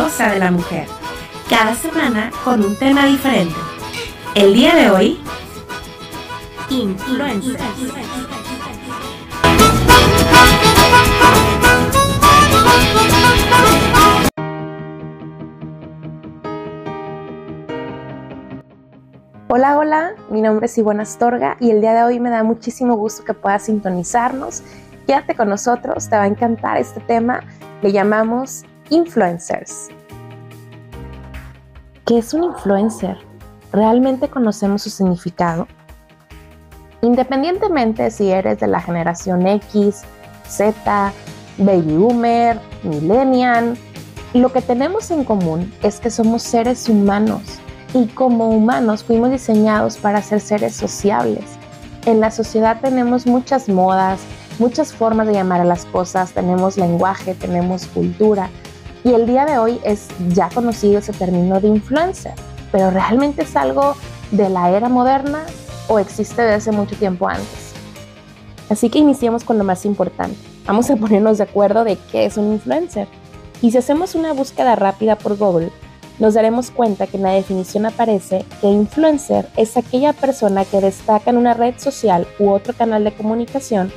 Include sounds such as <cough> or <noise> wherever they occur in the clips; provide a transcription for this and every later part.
De la Mujer. Cada semana con un tema diferente. El día de hoy, influencers. Hola, hola, mi nombre es Ivona Astorga y el día de hoy me da muchísimo gusto que puedas sintonizarnos. Quédate con nosotros, te va a encantar este tema. Le llamamos influencers. ¿Qué es un influencer? ¿Realmente conocemos su significado? Independientemente si eres de la generación X, Z, baby boomer, millennial, lo que tenemos en común es que somos seres humanos y como humanos fuimos diseñados para ser seres sociables. En la sociedad tenemos muchas modas, muchas formas de llamar a las cosas, tenemos lenguaje, tenemos cultura y el día de hoy es ya conocido ese término de influencer, pero realmente es algo de la era moderna o existe desde hace mucho tiempo antes. Así que iniciemos con lo más importante. Vamos a ponernos de acuerdo de qué es un influencer. Y si hacemos una búsqueda rápida por Google, nos daremos cuenta que en la definición aparece que influencer es aquella persona que destaca en una red social u otro canal de comunicación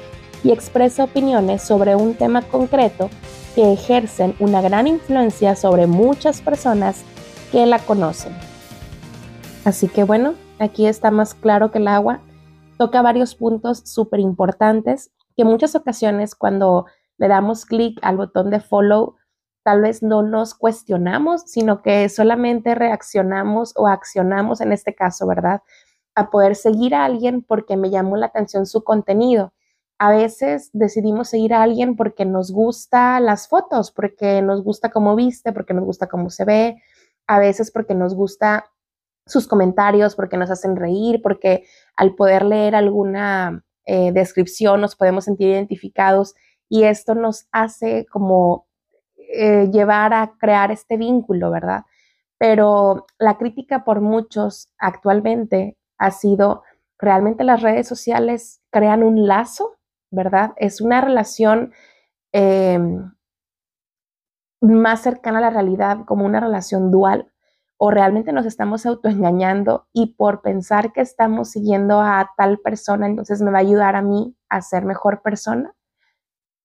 y expresa opiniones sobre un tema concreto que ejercen una gran influencia sobre muchas personas que la conocen. Así que bueno, aquí está más claro que el agua. Toca varios puntos súper importantes que muchas ocasiones cuando le damos clic al botón de follow tal vez no nos cuestionamos, sino que solamente reaccionamos o accionamos, en este caso, ¿verdad? A poder seguir a alguien porque me llamó la atención su contenido. A veces decidimos seguir a alguien porque nos gusta las fotos, porque nos gusta cómo viste, porque nos gusta cómo se ve, a veces porque nos gusta sus comentarios, porque nos hacen reír, porque al poder leer alguna eh, descripción nos podemos sentir identificados y esto nos hace como eh, llevar a crear este vínculo, ¿verdad? Pero la crítica por muchos actualmente ha sido, realmente las redes sociales crean un lazo, ¿verdad? Es una relación em, más cercana a la realidad, como una relación dual, o realmente nos estamos autoengañando y por pensar que estamos siguiendo a tal persona, entonces me va a ayudar a mí a ser mejor persona.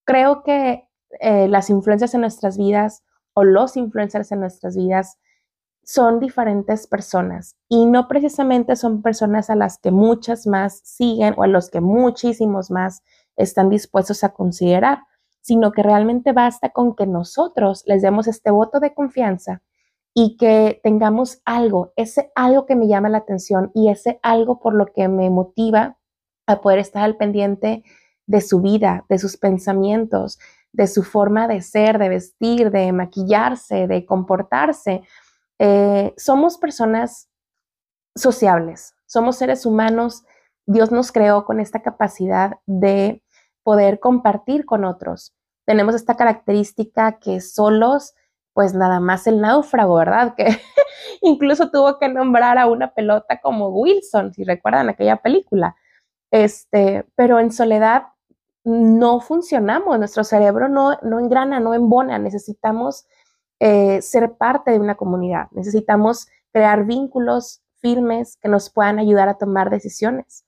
Creo que eh, las influencias en nuestras vidas o los influencers en nuestras vidas son diferentes personas y no precisamente son personas a las que muchas más siguen o a los que muchísimos más están dispuestos a considerar, sino que realmente basta con que nosotros les demos este voto de confianza y que tengamos algo, ese algo que me llama la atención y ese algo por lo que me motiva a poder estar al pendiente de su vida, de sus pensamientos, de su forma de ser, de vestir, de maquillarse, de comportarse. Eh, somos personas sociables, somos seres humanos. Dios nos creó con esta capacidad de poder compartir con otros. Tenemos esta característica que solos, pues nada más el náufrago, ¿verdad? <laughs> Que incluso tuvo que nombrar a una pelota como Wilson, si recuerdan aquella película. Este, pero en soledad no funcionamos, nuestro cerebro no, no engrana, no embona, necesitamos eh, ser parte de una comunidad, necesitamos crear vínculos firmes que nos puedan ayudar a tomar decisiones.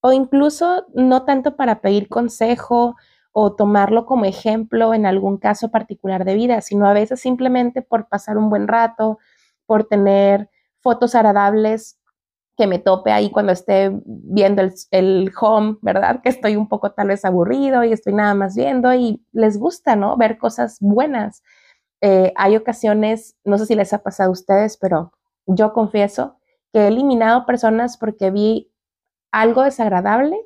O incluso no tanto para pedir consejo o tomarlo como ejemplo en algún caso particular de vida, sino a veces simplemente por pasar un buen rato, por tener fotos agradables que me tope ahí cuando esté viendo el, home, ¿verdad? Que estoy un poco tal vez aburrido y estoy nada más viendo y les gusta, ¿no? Ver cosas buenas. Eh, hay ocasiones, no sé si les ha pasado a ustedes, pero yo confieso que he eliminado personas porque vi algo desagradable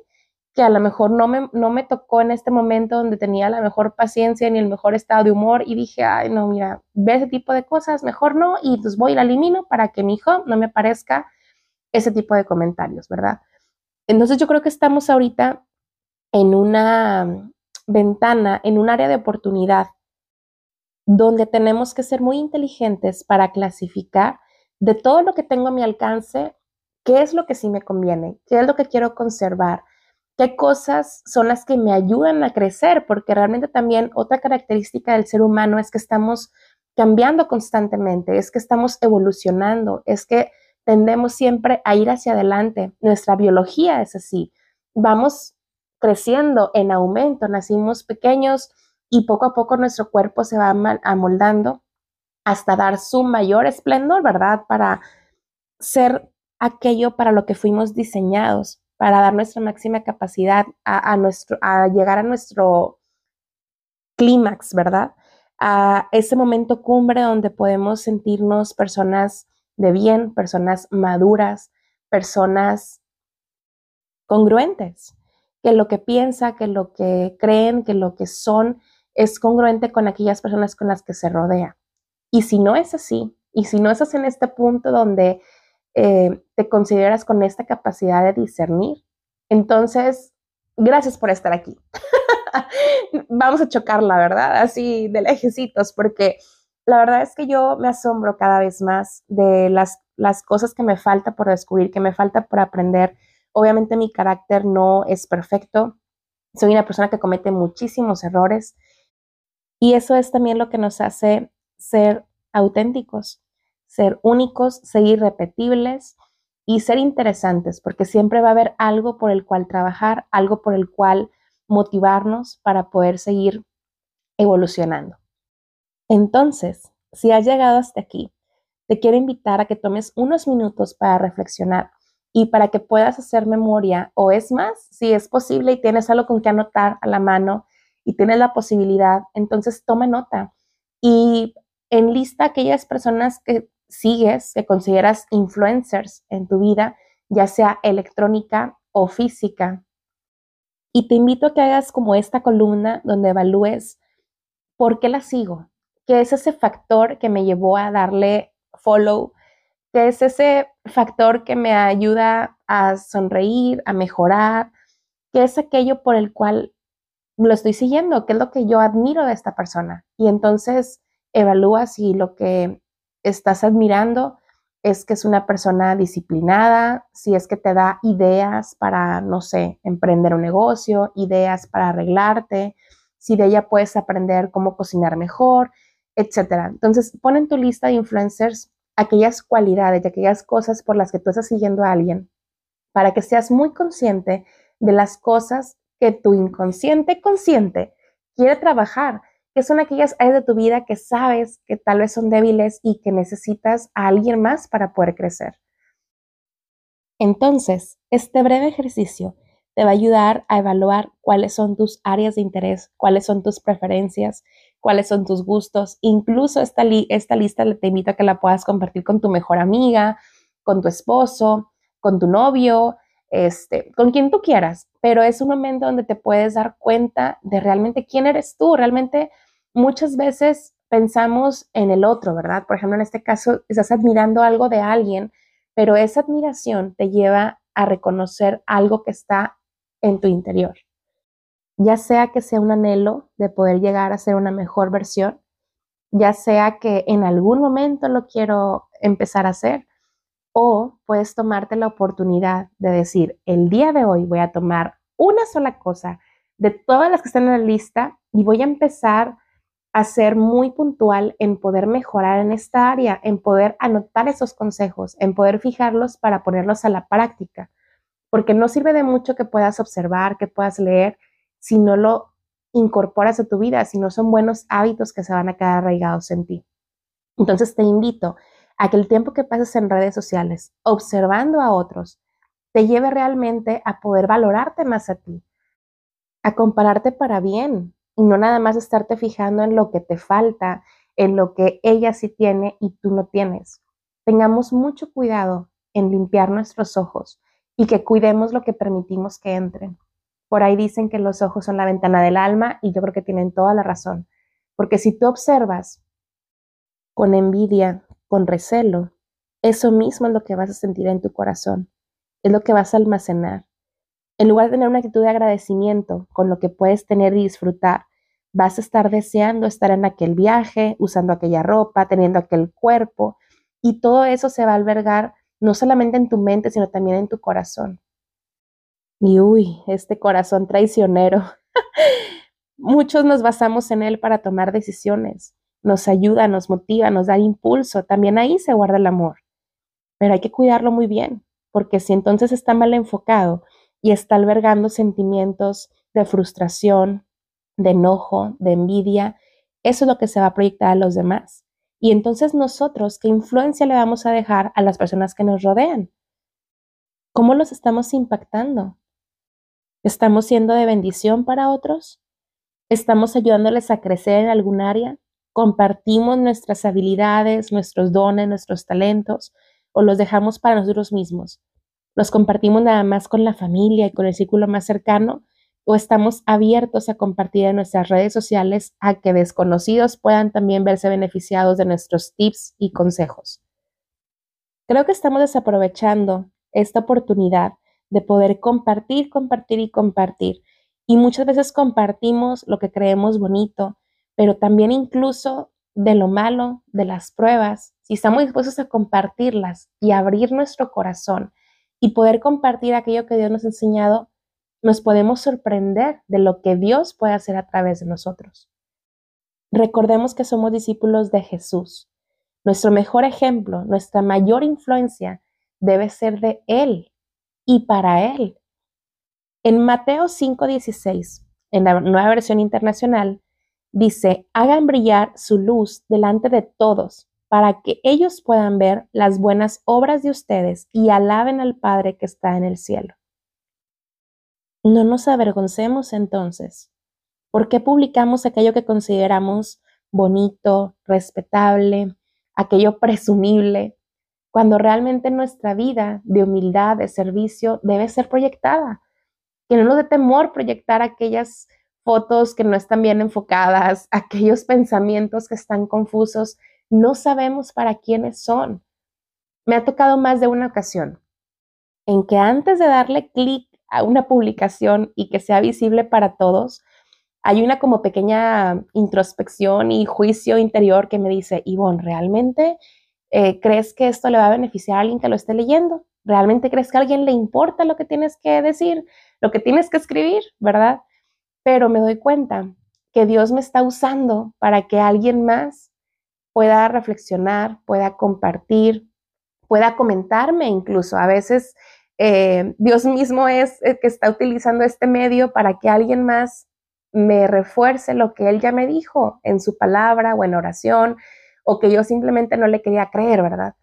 que a lo mejor no me, no me tocó en este momento donde tenía la mejor paciencia ni el mejor estado de humor y dije, ay, no, mira, ve ese tipo de cosas, mejor no, y pues voy y la elimino para que mi hijo no me parezca ese tipo de comentarios, ¿verdad? Entonces yo creo que estamos ahorita en una ventana, en un área de oportunidad donde tenemos que ser muy inteligentes para clasificar de todo lo que tengo a mi alcance, qué es lo que sí me conviene, qué es lo que quiero conservar, qué cosas son las que me ayudan a crecer, porque realmente también otra característica del ser humano es que estamos cambiando constantemente, es que estamos evolucionando, es que tendemos siempre a ir hacia adelante. Nuestra biología es así. Vamos creciendo en aumento, nacimos pequeños y poco a poco nuestro cuerpo se va amoldando hasta dar su mayor esplendor, ¿verdad? Para ser aquello para lo que fuimos diseñados, para dar nuestra máxima capacidad a, nuestro, a llegar a nuestro clímax, ¿verdad? A ese momento cumbre donde podemos sentirnos personas de bien, personas maduras, personas congruentes, que lo que piensa, que lo que creen, que lo que son es congruente con aquellas personas con las que se rodea. Y si no es así, y si no estás en este punto donde eh, te consideras con esta capacidad de discernir, entonces, gracias por estar aquí. <laughs> Vamos a chocarla, ¿verdad? Así de lejecitos, porque la verdad es que yo me asombro cada vez más de las, las cosas que me falta por descubrir, que me falta por aprender. Obviamente mi carácter no es perfecto. Soy una persona que comete muchísimos errores y eso es también lo que nos hace ser auténticos, ser únicos, ser irrepetibles y ser interesantes, porque siempre va a haber algo por el cual trabajar, algo por el cual motivarnos para poder seguir evolucionando. Entonces, si has llegado hasta aquí, te quiero invitar a que tomes unos minutos para reflexionar y para que puedas hacer memoria o es más, si es posible y tienes algo con que anotar a la mano y tienes la posibilidad, entonces toma nota y enlista aquellas personas que sigues, que consideras influencers en tu vida, ya sea electrónica o física. Y te invito a que hagas como esta columna donde evalúes por qué la sigo, ¿Qué es ese factor que me llevó a darle follow, ¿Qué es ese factor que me ayuda a sonreír, a mejorar, ¿Qué es aquello por el cual lo estoy siguiendo, qué es lo que yo admiro de esta persona. Y entonces evalúa si lo que estás admirando es que es una persona disciplinada, si es que te da ideas para, no sé, emprender un negocio, ideas para arreglarte, si de ella puedes aprender cómo cocinar mejor, etcétera. Entonces, pon en tu lista de influencers aquellas cualidades y aquellas cosas por las que tú estás siguiendo a alguien para que seas muy consciente de las cosas que tu inconsciente consciente quiere trabajar, que son aquellas áreas de tu vida que sabes que tal vez son débiles y que necesitas a alguien más para poder crecer. Entonces, este breve ejercicio te va a ayudar a evaluar cuáles son tus áreas de interés, cuáles son tus preferencias, cuáles son tus gustos. Incluso esta, esta lista te invito a que la puedas compartir con tu mejor amiga, con tu esposo, con tu novio, este, con quien tú quieras, pero es un momento donde te puedes dar cuenta de realmente quién eres tú. Realmente muchas veces pensamos en el otro, ¿verdad? Por ejemplo, en este caso, estás admirando algo de alguien, pero esa admiración te lleva a reconocer algo que está en tu interior ya sea que sea un anhelo de poder llegar a ser una mejor versión, ya sea que en algún momento lo quiero empezar a hacer, o puedes tomarte la oportunidad de decir, el día de hoy voy a tomar una sola cosa de todas las que están en la lista y voy a empezar a ser muy puntual en poder mejorar en esta área, en poder anotar esos consejos, en poder fijarlos para ponerlos a la práctica, porque no sirve de mucho que puedas observar, que puedas leer, si no lo incorporas a tu vida, si no son buenos hábitos que se van a quedar arraigados en ti. Entonces te invito a que el tiempo que pases en redes sociales observando a otros te lleve realmente a poder valorarte más a ti, a compararte para bien y no nada más estarte fijando en lo que te falta, en lo que ella sí tiene y tú no tienes. Tengamos mucho cuidado en limpiar nuestros ojos y que cuidemos lo que permitimos que entren. Por ahí dicen que los ojos son la ventana del alma y yo creo que tienen toda la razón. Porque si tú observas con envidia, con recelo, eso mismo es lo que vas a sentir en tu corazón, es lo que vas a almacenar. En lugar de tener una actitud de agradecimiento con lo que puedes tener y disfrutar, vas a estar deseando estar en aquel viaje, usando aquella ropa, teniendo aquel cuerpo, y todo eso se va a albergar no solamente en tu mente, sino también en tu corazón. Y uy, este corazón traicionero. <laughs> Muchos nos basamos en él para tomar decisiones. nos ayuda, nos motiva, nos da impulso, también ahí se guarda el amor. Pero hay que cuidarlo muy bien, porque si entonces está mal enfocado y está albergando sentimientos de frustración, de enojo, de envidia, eso es lo que se va a proyectar a los demás. Y entonces nosotros, ¿qué influencia le vamos a dejar a las personas que nos rodean? ¿Cómo los estamos impactando? ¿Estamos siendo de bendición para otros? ¿Estamos ayudándoles a crecer en algún área? ¿Compartimos nuestras habilidades, nuestros dones, nuestros talentos o los dejamos para nosotros mismos? ¿Los compartimos nada más con la familia y con el círculo más cercano? ¿O estamos abiertos a compartir en nuestras redes sociales a que desconocidos puedan también verse beneficiados de nuestros tips y consejos? Creo que estamos desaprovechando esta oportunidad de poder compartir, compartir y compartir. Y muchas veces compartimos lo que creemos bonito, pero también incluso de lo malo, de las pruebas, si estamos dispuestos a compartirlas y abrir nuestro corazón y poder compartir aquello que Dios nos ha enseñado, nos podemos sorprender de lo que Dios puede hacer a través de nosotros. Recordemos que somos discípulos de Jesús. Nuestro mejor ejemplo, nuestra mayor influencia debe ser de Él y para Él. En Mateo 5:16, en la nueva versión internacional, dice, hagan brillar su luz delante de todos para que ellos puedan ver las buenas obras de ustedes y alaben al Padre que está en el cielo. No nos avergoncemos entonces. ¿Por qué publicamos aquello que consideramos bonito, respetable, aquello presumible, cuando realmente nuestra vida de humildad, de servicio, debe ser proyectada. Que no nos dé temor proyectar aquellas fotos que no están bien enfocadas, <laughs> aquellos pensamientos que están confusos, no sabemos para quiénes son. Me ha tocado más de una ocasión en que antes de darle clic a una publicación y que sea visible para todos, hay una como pequeña introspección y juicio interior que me dice, Ivonne, ¿realmente eh, ¿Crees que esto le va a beneficiar a alguien que lo esté leyendo? ¿Realmente crees que a alguien le importa lo que tienes que decir, lo que tienes que escribir, verdad? Pero me doy cuenta que Dios me está usando para que alguien más pueda reflexionar, pueda compartir, pueda comentarme incluso. A veces eh, Dios mismo es el que está utilizando este medio para que alguien más me refuerce lo que Él ya me dijo en su palabra o en oración, o que yo simplemente no le quería creer, ¿verdad?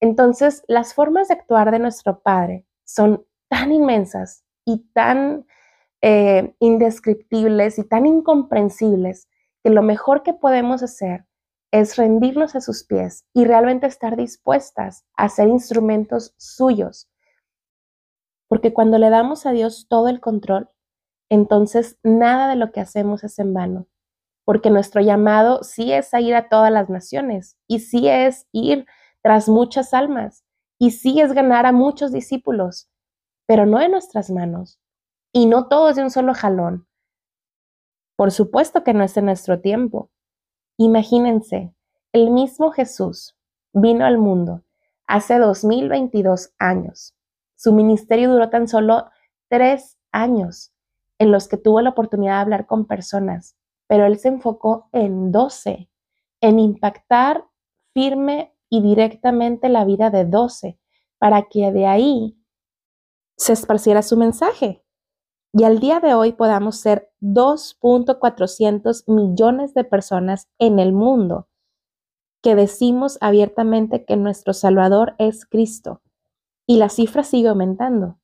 Entonces, las formas de actuar de nuestro Padre son tan inmensas y tan eh, indescriptibles y tan incomprensibles que lo mejor que podemos hacer es rendirnos a sus pies y realmente estar dispuestas a ser instrumentos suyos. Porque cuando le damos a Dios todo el control, entonces nada de lo que hacemos es en vano porque nuestro llamado sí es a ir a todas las naciones y sí es ir tras muchas almas y sí es ganar a muchos discípulos, pero no en nuestras manos y no todos de un solo jalón. Por supuesto que no es en nuestro tiempo. Imagínense, el mismo Jesús vino al mundo hace 2022 años. Su ministerio duró tan solo tres años en los que tuvo la oportunidad de hablar con personas pero él se enfocó en 12, en impactar firme y directamente la vida de 12, para que de ahí se esparciera su mensaje. Y al día de hoy podamos ser 2.400 millones de personas en el mundo que decimos abiertamente que nuestro Salvador es Cristo. Y la cifra sigue aumentando,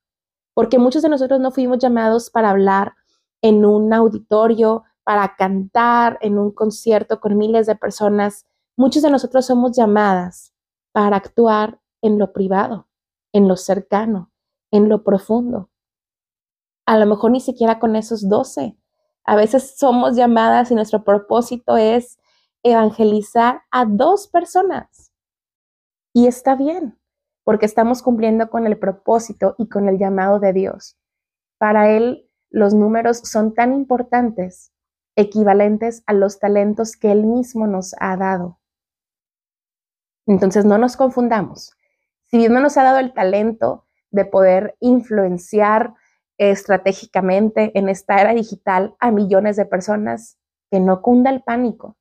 porque muchos de nosotros no fuimos llamados para hablar en un auditorio para cantar en un concierto con miles de personas, muchos de nosotros somos llamadas para actuar en lo privado, en lo cercano, en lo profundo. A lo mejor ni siquiera con esos doce. A veces somos llamadas y nuestro propósito es evangelizar a dos personas. Y está bien, porque estamos cumpliendo con el propósito y con el llamado de Dios. Para Él los números son tan importantes equivalentes a los talentos que Él mismo nos ha dado. Entonces no nos confundamos. Si Dios no nos ha dado el talento de poder influenciar estratégicamente en esta era digital a millones de personas, que no cunda el pánico,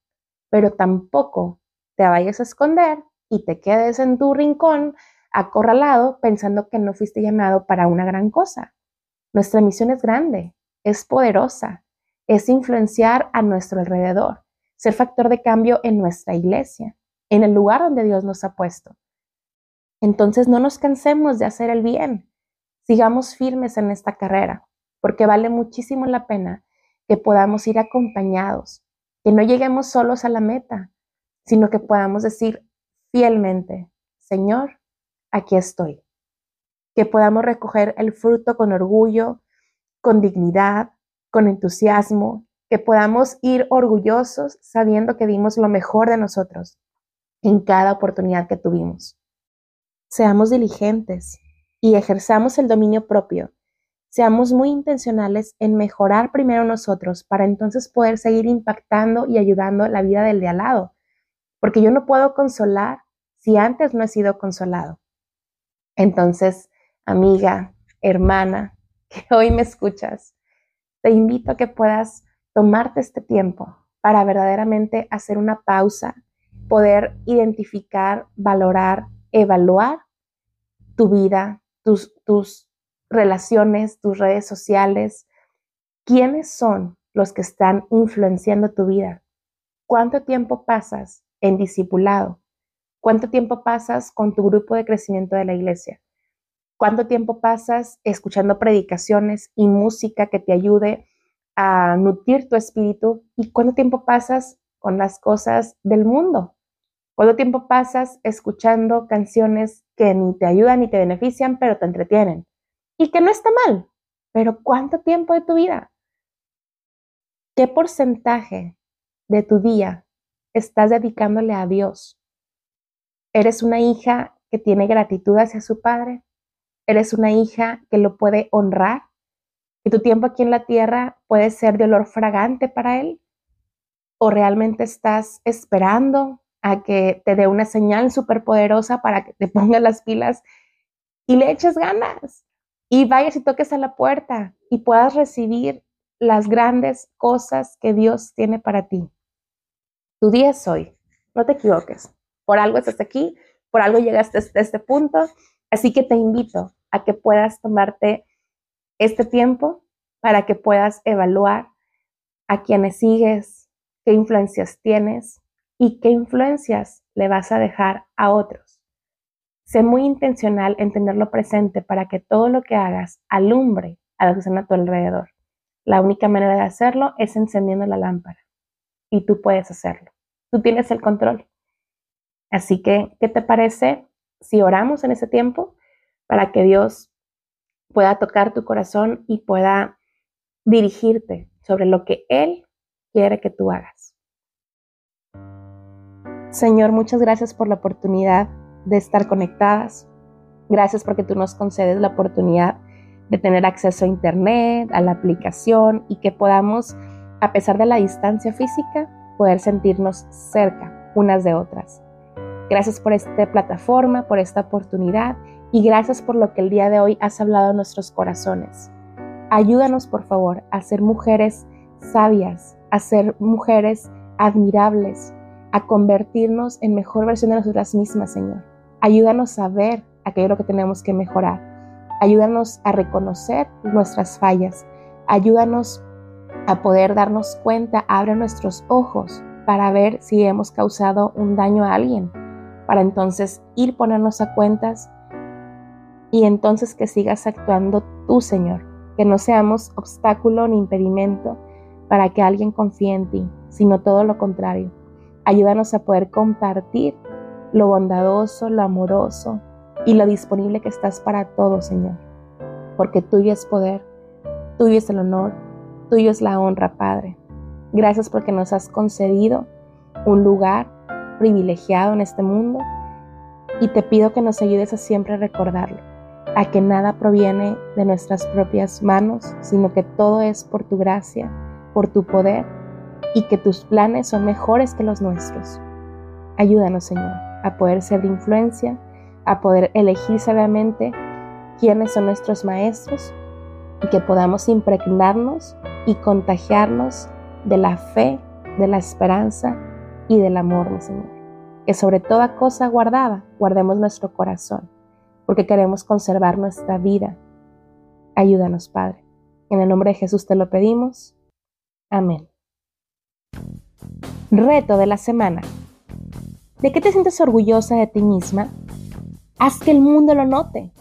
pero tampoco te vayas a esconder y te quedes en tu rincón acorralado pensando que no fuiste llamado para una gran cosa. Nuestra misión es grande, es poderosa, es influenciar a nuestro alrededor, ser factor de cambio en nuestra iglesia, en el lugar donde Dios nos ha puesto. Entonces no nos cansemos de hacer el bien, sigamos firmes en esta carrera, porque vale muchísimo la pena que podamos ir acompañados, que no lleguemos solos a la meta, sino que podamos decir fielmente, Señor, aquí estoy. Que podamos recoger el fruto con orgullo, con dignidad, con entusiasmo, que podamos ir orgullosos sabiendo que dimos lo mejor de nosotros en cada oportunidad que tuvimos. Seamos diligentes y ejerzamos el dominio propio. Seamos muy intencionales en mejorar primero nosotros para entonces poder seguir impactando y ayudando la vida del de al lado. Porque yo no puedo consolar si antes no he sido consolado. Entonces, amiga, hermana, <laughs> que hoy me escuchas, te invito a que puedas tomarte este tiempo para verdaderamente hacer una pausa, poder identificar, valorar, evaluar tu vida, tus, tus relaciones, tus redes sociales, quiénes son los que están influenciando tu vida, cuánto tiempo pasas en discipulado, cuánto tiempo pasas con tu grupo de crecimiento de la iglesia, cuánto tiempo pasas escuchando predicaciones y música que te ayude a nutrir tu espíritu y cuánto tiempo pasas con las cosas del mundo. ¿Cuánto tiempo pasas escuchando canciones que ni te ayudan ni te benefician, pero te entretienen? Y que no está mal, pero ¿cuánto tiempo de tu vida? ¿Qué porcentaje de tu día estás dedicándole a Dios? ¿Eres una hija que tiene gratitud hacia su padre? ¿Eres una hija que lo puede honrar? ¿Y tu tiempo aquí en la tierra puede ser de olor fragante para Él? ¿O realmente estás esperando a que te dé una señal súper poderosa para que te <laughs> pongas las pilas y le eches ganas y vayas y toques a la puerta y puedas recibir las grandes cosas que Dios tiene para ti. Tu día es hoy, no te equivoques. Por algo estás aquí, por algo llegaste hasta este punto, así que te invito a que puedas tomarte este tiempo para que puedas evaluar a quienes sigues, qué influencias tienes, y qué influencias le vas a dejar a otros. Sé muy intencional en tenerlo presente para que todo lo que hagas alumbre a los que están a tu alrededor. La única manera de hacerlo es encendiendo la lámpara y tú puedes hacerlo. Tú tienes el control. Así que, ¿qué te parece si oramos en ese tiempo para que Dios pueda tocar tu corazón y pueda dirigirte sobre lo que Él quiere que tú hagas? Señor, muchas gracias por la oportunidad de estar conectadas. Gracias porque tú nos concedes la oportunidad de tener acceso a Internet, a la aplicación y que podamos, a pesar de la distancia física, poder sentirnos cerca unas de otras. Gracias por esta plataforma, por esta oportunidad y gracias por lo que el día de hoy has hablado a nuestros corazones. Ayúdanos, por favor, a ser mujeres sabias, a ser mujeres admirables, a convertirnos en mejor versión de nosotras mismas, Señor. Ayúdanos a ver aquello que tenemos que mejorar. Ayúdanos a reconocer nuestras fallas. Ayúdanos a poder darnos cuenta, abre nuestros ojos para ver si hemos causado un daño a alguien, para entonces ir ponernos a cuentas y entonces que sigas actuando tú, Señor, que no seamos obstáculo ni impedimento para que alguien confíe en ti, sino todo lo contrario Ayúdanos a poder compartir lo bondadoso, lo amoroso y lo disponible que estás para todos, Señor. Porque tuyo es poder, tuyo es el honor, tuyo es la honra, Padre. Gracias porque nos has concedido un lugar privilegiado en este mundo y te pido que nos ayudes a siempre recordarlo, a que nada proviene de nuestras propias manos, sino que todo es por tu gracia, por tu poder y que tus planes son mejores que los nuestros. Ayúdanos, Señor, a poder ser de influencia, a poder elegir sabiamente quiénes son nuestros maestros y que podamos impregnarnos y contagiarnos de la fe, de la esperanza y del amor, mi Señor. Que sobre toda cosa guardada, guardemos nuestro corazón, porque queremos conservar nuestra vida. Ayúdanos, Padre. En el nombre de Jesús te lo pedimos. Amén. Reto de la semana. ¿De qué te sientes orgullosa de ti misma? Haz que el mundo lo note.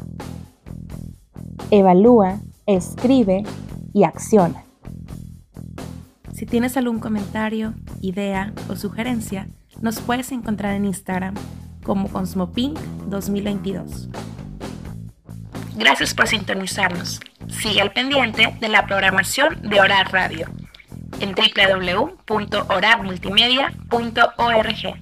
Evalúa, escribe y acciona. Si tienes algún comentario, idea o sugerencia, nos puedes encontrar en Instagram como Cosmopink 2022. Gracias por sintonizarnos. Sigue al pendiente de la programación de Orar Radio en www.orarmultimedia.org.